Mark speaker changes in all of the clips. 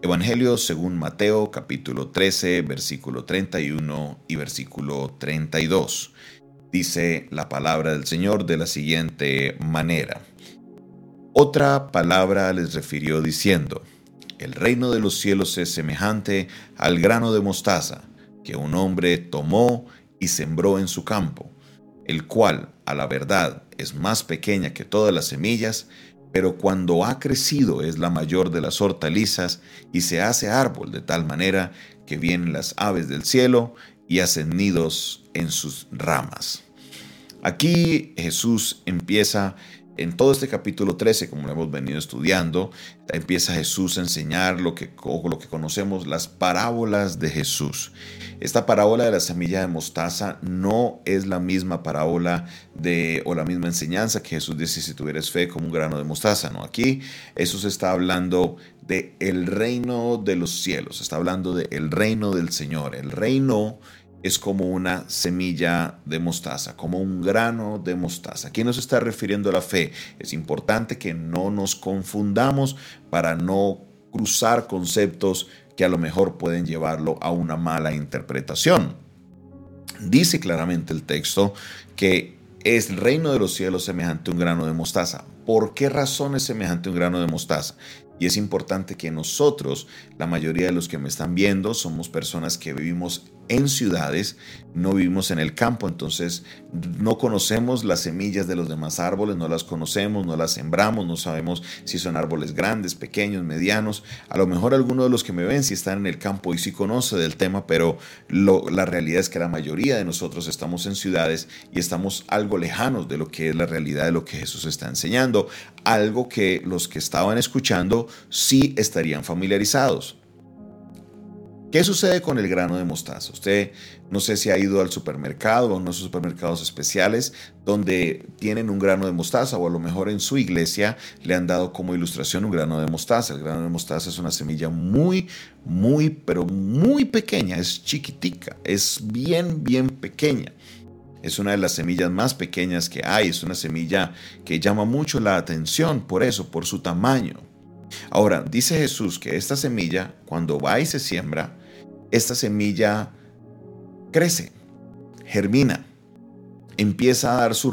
Speaker 1: Evangelio según Mateo capítulo 13 versículo 31 y versículo 32. Dice la palabra del Señor de la siguiente manera. Otra palabra les refirió diciendo, el reino de los cielos es semejante al grano de mostaza que un hombre tomó y sembró en su campo, el cual, a la verdad, es más pequeña que todas las semillas, pero cuando ha crecido es la mayor de las hortalizas y se hace árbol de tal manera que vienen las aves del cielo y hacen nidos en sus ramas. Aquí Jesús empieza en todo este capítulo 13, como lo hemos venido estudiando, empieza Jesús a enseñar lo que, lo que conocemos, las parábolas de Jesús. Esta parábola de la semilla de mostaza no es la misma parábola de, o la misma enseñanza que Jesús dice si tuvieras fe como un grano de mostaza. No, aquí Jesús está hablando de el reino de los cielos, está hablando de el reino del Señor. El reino es como una semilla de mostaza, como un grano de mostaza. Aquí nos está refiriendo a la fe. Es importante que no nos confundamos para no cruzar conceptos que a lo mejor pueden llevarlo a una mala interpretación. Dice claramente el texto que es el reino de los cielos semejante a un grano de mostaza. ¿Por qué razón es semejante a un grano de mostaza? Y es importante que nosotros, la mayoría de los que me están viendo, somos personas que vivimos en ciudades, no vivimos en el campo, entonces no conocemos las semillas de los demás árboles, no las conocemos, no las sembramos, no sabemos si son árboles grandes, pequeños, medianos. A lo mejor alguno de los que me ven si están en el campo y sí conoce del tema, pero la realidad es que la mayoría de nosotros estamos en ciudades y estamos algo lejanos de lo que es la realidad de lo que Jesús está enseñando, algo que los que estaban escuchando sí estarían familiarizados. ¿Qué sucede con el grano de mostaza? Usted no sé si ha ido al supermercado o a unos supermercados especiales donde tienen un grano de mostaza o a lo mejor en su iglesia le han dado como ilustración un grano de mostaza. El grano de mostaza es una semilla muy, muy, pero muy pequeña, es chiquitica, es bien, bien pequeña. Es una de las semillas más pequeñas que hay, es una semilla que llama mucho la atención por eso, por su tamaño. Ahora, dice Jesús que esta semilla, cuando va y se siembra, esta semilla crece, germina, empieza a dar su,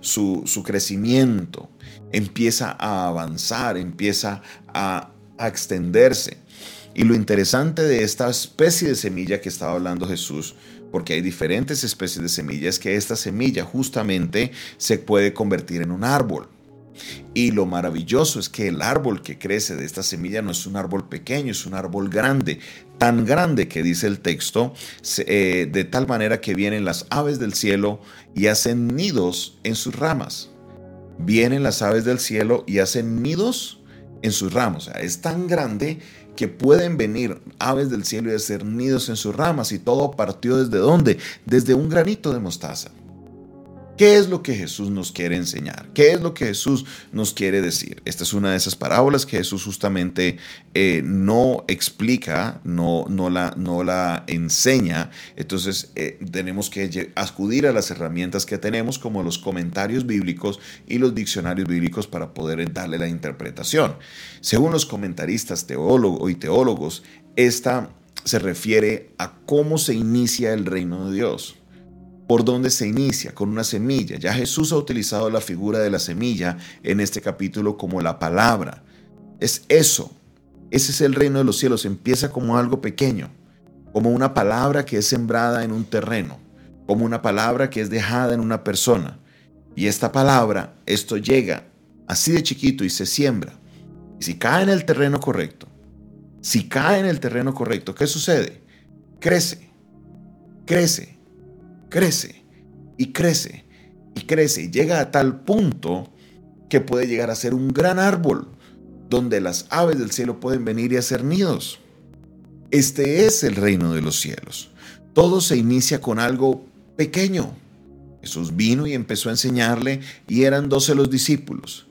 Speaker 1: su, crecimiento, empieza a avanzar, empieza a, a extenderse. Y lo interesante de esta especie de semilla que estaba hablando Jesús, porque hay diferentes especies de semillas, es que esta semilla justamente se puede convertir en un árbol. Y lo maravilloso es que el árbol que crece de esta semilla no es un árbol pequeño, es un árbol grande, tan grande que dice el texto, eh, de tal manera que vienen las aves del cielo y hacen nidos en sus ramas. Vienen las aves del cielo y hacen nidos en sus ramas. es tan grande que pueden venir aves del cielo y hacer nidos en sus ramas. Y todo partió desde dónde? Desde un granito de mostaza. ¿Qué es lo que Jesús nos quiere enseñar? ¿Qué es lo que Jesús nos quiere decir? Esta es una de esas parábolas que Jesús justamente eh, no explica, no, no, la, no la enseña. Entonces eh, tenemos que acudir a las herramientas que tenemos como los comentarios bíblicos y los diccionarios bíblicos para poder darle la interpretación. Según los comentaristas teólogos y teólogos, esta se refiere a cómo se inicia el reino de Dios por dónde se inicia, con una semilla. Ya Jesús ha utilizado la figura de la semilla en este capítulo como la palabra. Es eso. Ese es el reino de los cielos. Empieza como algo pequeño, como una palabra que es sembrada en un terreno, como una palabra que es dejada en una persona. Y esta palabra, esto llega así de chiquito y se siembra. Y si cae en el terreno correcto, si cae en el terreno correcto, ¿qué sucede? Crece, crece crece y crece y crece y llega a tal punto que puede llegar a ser un gran árbol donde las aves del cielo pueden venir y hacer nidos. Este es el reino de los cielos. Todo se inicia con algo pequeño. Jesús vino y empezó a enseñarle y eran doce los discípulos.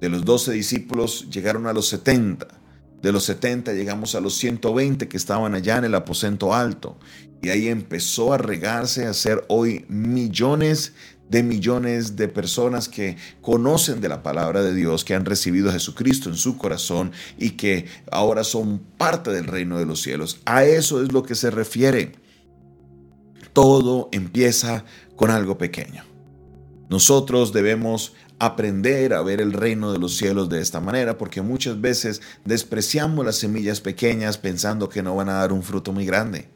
Speaker 1: De los doce discípulos llegaron a los setenta. De los 70 llegamos a los 120 que estaban allá en el aposento alto. Y ahí empezó a regarse a ser hoy millones de millones de personas que conocen de la palabra de Dios, que han recibido a Jesucristo en su corazón y que ahora son parte del reino de los cielos. A eso es lo que se refiere. Todo empieza con algo pequeño. Nosotros debemos aprender a ver el reino de los cielos de esta manera, porque muchas veces despreciamos las semillas pequeñas pensando que no van a dar un fruto muy grande.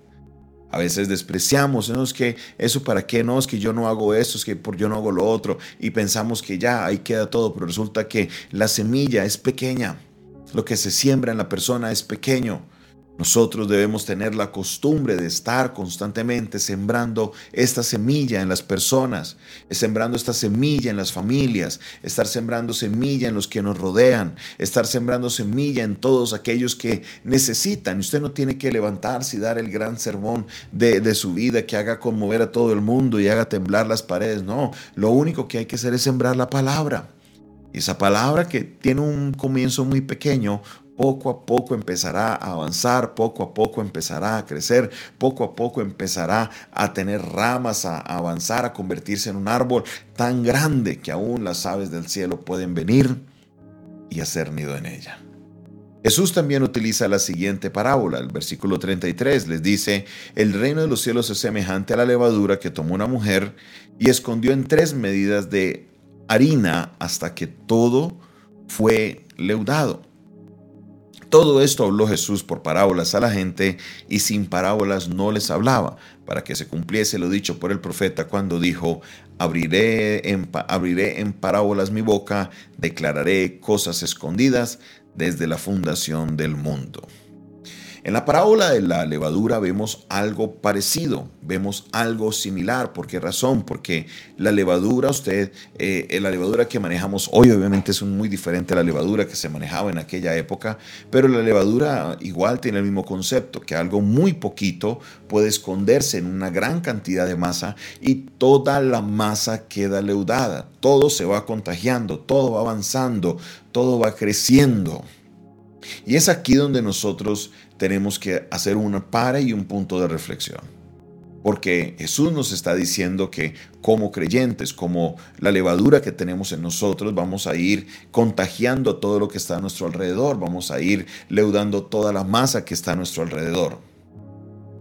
Speaker 1: A veces despreciamos, no es que eso para qué, no es que yo no hago eso, es que por yo no hago lo otro y pensamos que ya ahí queda todo, pero resulta que la semilla es pequeña, lo que se siembra en la persona es pequeño. Nosotros debemos tener la costumbre de estar constantemente sembrando esta semilla en las personas, sembrando esta semilla en las familias, estar sembrando semilla en los que nos rodean, estar sembrando semilla en todos aquellos que necesitan. Usted no tiene que levantarse y dar el gran sermón de, de su vida que haga conmover a todo el mundo y haga temblar las paredes. No, lo único que hay que hacer es sembrar la palabra. Y esa palabra que tiene un comienzo muy pequeño, poco a poco empezará a avanzar, poco a poco empezará a crecer, poco a poco empezará a tener ramas, a avanzar, a convertirse en un árbol tan grande que aún las aves del cielo pueden venir y hacer nido en ella. Jesús también utiliza la siguiente parábola, el versículo 33 les dice, el reino de los cielos es semejante a la levadura que tomó una mujer y escondió en tres medidas de harina hasta que todo fue leudado. Todo esto habló Jesús por parábolas a la gente y sin parábolas no les hablaba, para que se cumpliese lo dicho por el profeta cuando dijo, abriré en, abriré en parábolas mi boca, declararé cosas escondidas desde la fundación del mundo. En la parábola de la levadura vemos algo parecido, vemos algo similar. ¿Por qué razón? Porque la levadura, usted, eh, la levadura que manejamos hoy obviamente es muy diferente a la levadura que se manejaba en aquella época, pero la levadura igual tiene el mismo concepto, que algo muy poquito puede esconderse en una gran cantidad de masa y toda la masa queda leudada, todo se va contagiando, todo va avanzando, todo va creciendo. Y es aquí donde nosotros tenemos que hacer una para y un punto de reflexión. Porque Jesús nos está diciendo que como creyentes, como la levadura que tenemos en nosotros, vamos a ir contagiando todo lo que está a nuestro alrededor, vamos a ir leudando toda la masa que está a nuestro alrededor.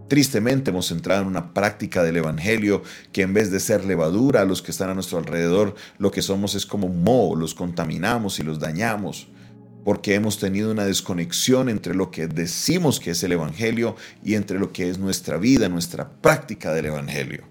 Speaker 1: Tristemente hemos entrado en una práctica del Evangelio que en vez de ser levadura a los que están a nuestro alrededor, lo que somos es como moho, los contaminamos y los dañamos porque hemos tenido una desconexión entre lo que decimos que es el Evangelio y entre lo que es nuestra vida, nuestra práctica del Evangelio.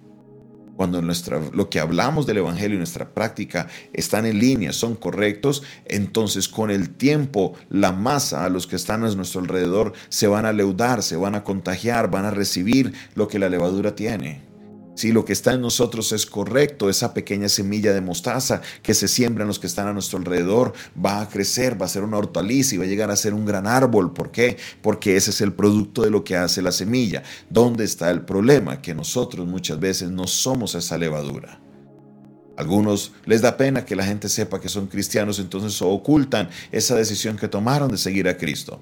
Speaker 1: Cuando lo que hablamos del Evangelio y nuestra práctica están en línea, son correctos, entonces con el tiempo la masa a los que están a nuestro alrededor se van a leudar, se van a contagiar, van a recibir lo que la levadura tiene. Si lo que está en nosotros es correcto, esa pequeña semilla de mostaza que se siembra en los que están a nuestro alrededor va a crecer, va a ser una hortaliza y va a llegar a ser un gran árbol. ¿Por qué? Porque ese es el producto de lo que hace la semilla. ¿Dónde está el problema? Que nosotros muchas veces no somos esa levadura. Algunos les da pena que la gente sepa que son cristianos, entonces ocultan esa decisión que tomaron de seguir a Cristo.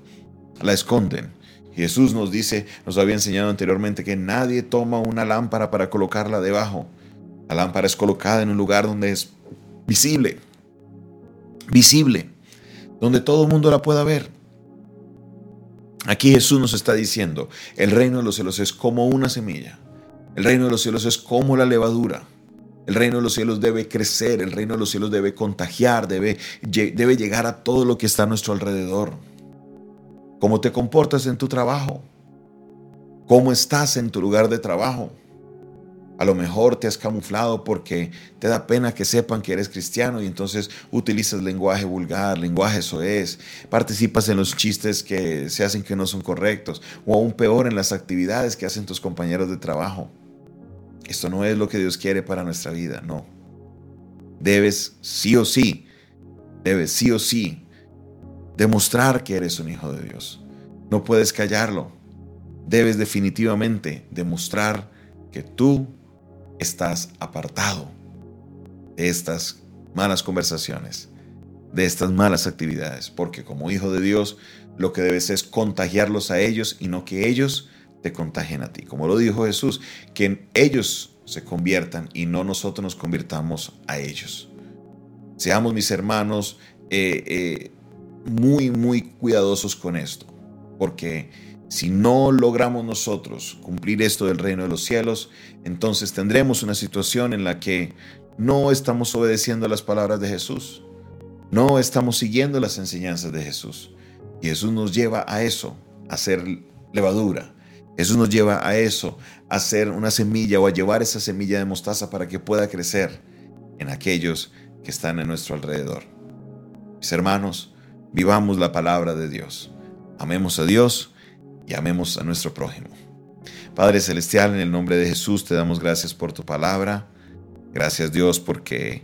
Speaker 1: La esconden Jesús nos dice, nos había enseñado anteriormente que nadie toma una lámpara para colocarla debajo. La lámpara es colocada en un lugar donde es visible, visible, donde todo el mundo la pueda ver. Aquí Jesús nos está diciendo, el reino de los cielos es como una semilla. El reino de los cielos es como la levadura. El reino de los cielos debe crecer, el reino de los cielos debe contagiar, debe, debe llegar a todo lo que está a nuestro alrededor cómo te comportas en tu trabajo, cómo estás en tu lugar de trabajo. A lo mejor te has camuflado porque te da pena que sepan que eres cristiano y entonces utilizas lenguaje vulgar, lenguaje soez, participas en los chistes que se hacen que no son correctos o aún peor en las actividades que hacen tus compañeros de trabajo. Esto no es lo que Dios quiere para nuestra vida, no. Debes sí o sí, debes sí o sí demostrar que eres un hijo de Dios. No puedes callarlo. Debes definitivamente demostrar que tú estás apartado de estas malas conversaciones, de estas malas actividades, porque como hijo de Dios, lo que debes es contagiarlos a ellos y no que ellos te contagien a ti. Como lo dijo Jesús, que ellos se conviertan y no nosotros nos convirtamos a ellos. Seamos mis hermanos eh, eh, muy, muy cuidadosos con esto, porque si no logramos nosotros cumplir esto del reino de los cielos, entonces tendremos una situación en la que no estamos obedeciendo las palabras de Jesús, no estamos siguiendo las enseñanzas de Jesús. Y Jesús nos lleva a eso, a hacer levadura. Jesús nos lleva a eso, a hacer una semilla o a llevar esa semilla de mostaza para que pueda crecer en aquellos que están en nuestro alrededor. Mis hermanos, vivamos la palabra de Dios. Amemos a Dios y amemos a nuestro prójimo. Padre Celestial, en el nombre de Jesús te damos gracias por tu palabra. Gracias Dios porque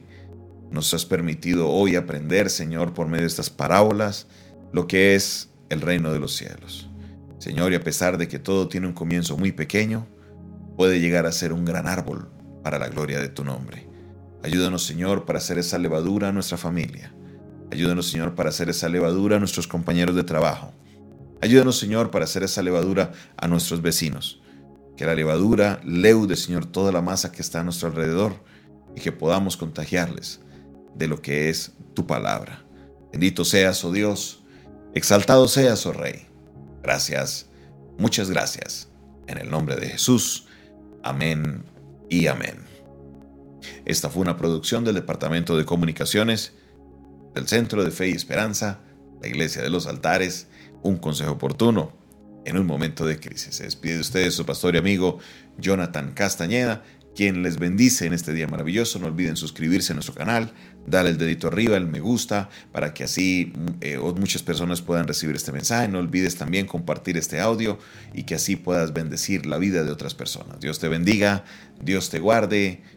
Speaker 1: nos has permitido hoy aprender, Señor, por medio de estas parábolas, lo que es el reino de los cielos. Señor, y a pesar de que todo tiene un comienzo muy pequeño, puede llegar a ser un gran árbol para la gloria de tu nombre. Ayúdanos, Señor, para hacer esa levadura a nuestra familia. Ayúdanos, Señor, para hacer esa levadura a nuestros compañeros de trabajo. Ayúdanos, Señor, para hacer esa levadura a nuestros vecinos. Que la levadura leude, Señor, toda la masa que está a nuestro alrededor y que podamos contagiarles de lo que es tu palabra. Bendito seas, oh Dios, exaltado seas, oh Rey. Gracias, muchas gracias. En el nombre de Jesús. Amén y amén. Esta fue una producción del Departamento de Comunicaciones del Centro de Fe y Esperanza, la Iglesia de los Altares, un consejo oportuno en un momento de crisis. Se despide de ustedes su pastor y amigo Jonathan Castañeda quien les bendice en este día maravilloso. No olviden suscribirse a nuestro canal, darle el dedito arriba, el me gusta, para que así eh, muchas personas puedan recibir este mensaje. No olvides también compartir este audio y que así puedas bendecir la vida de otras personas. Dios te bendiga, Dios te guarde.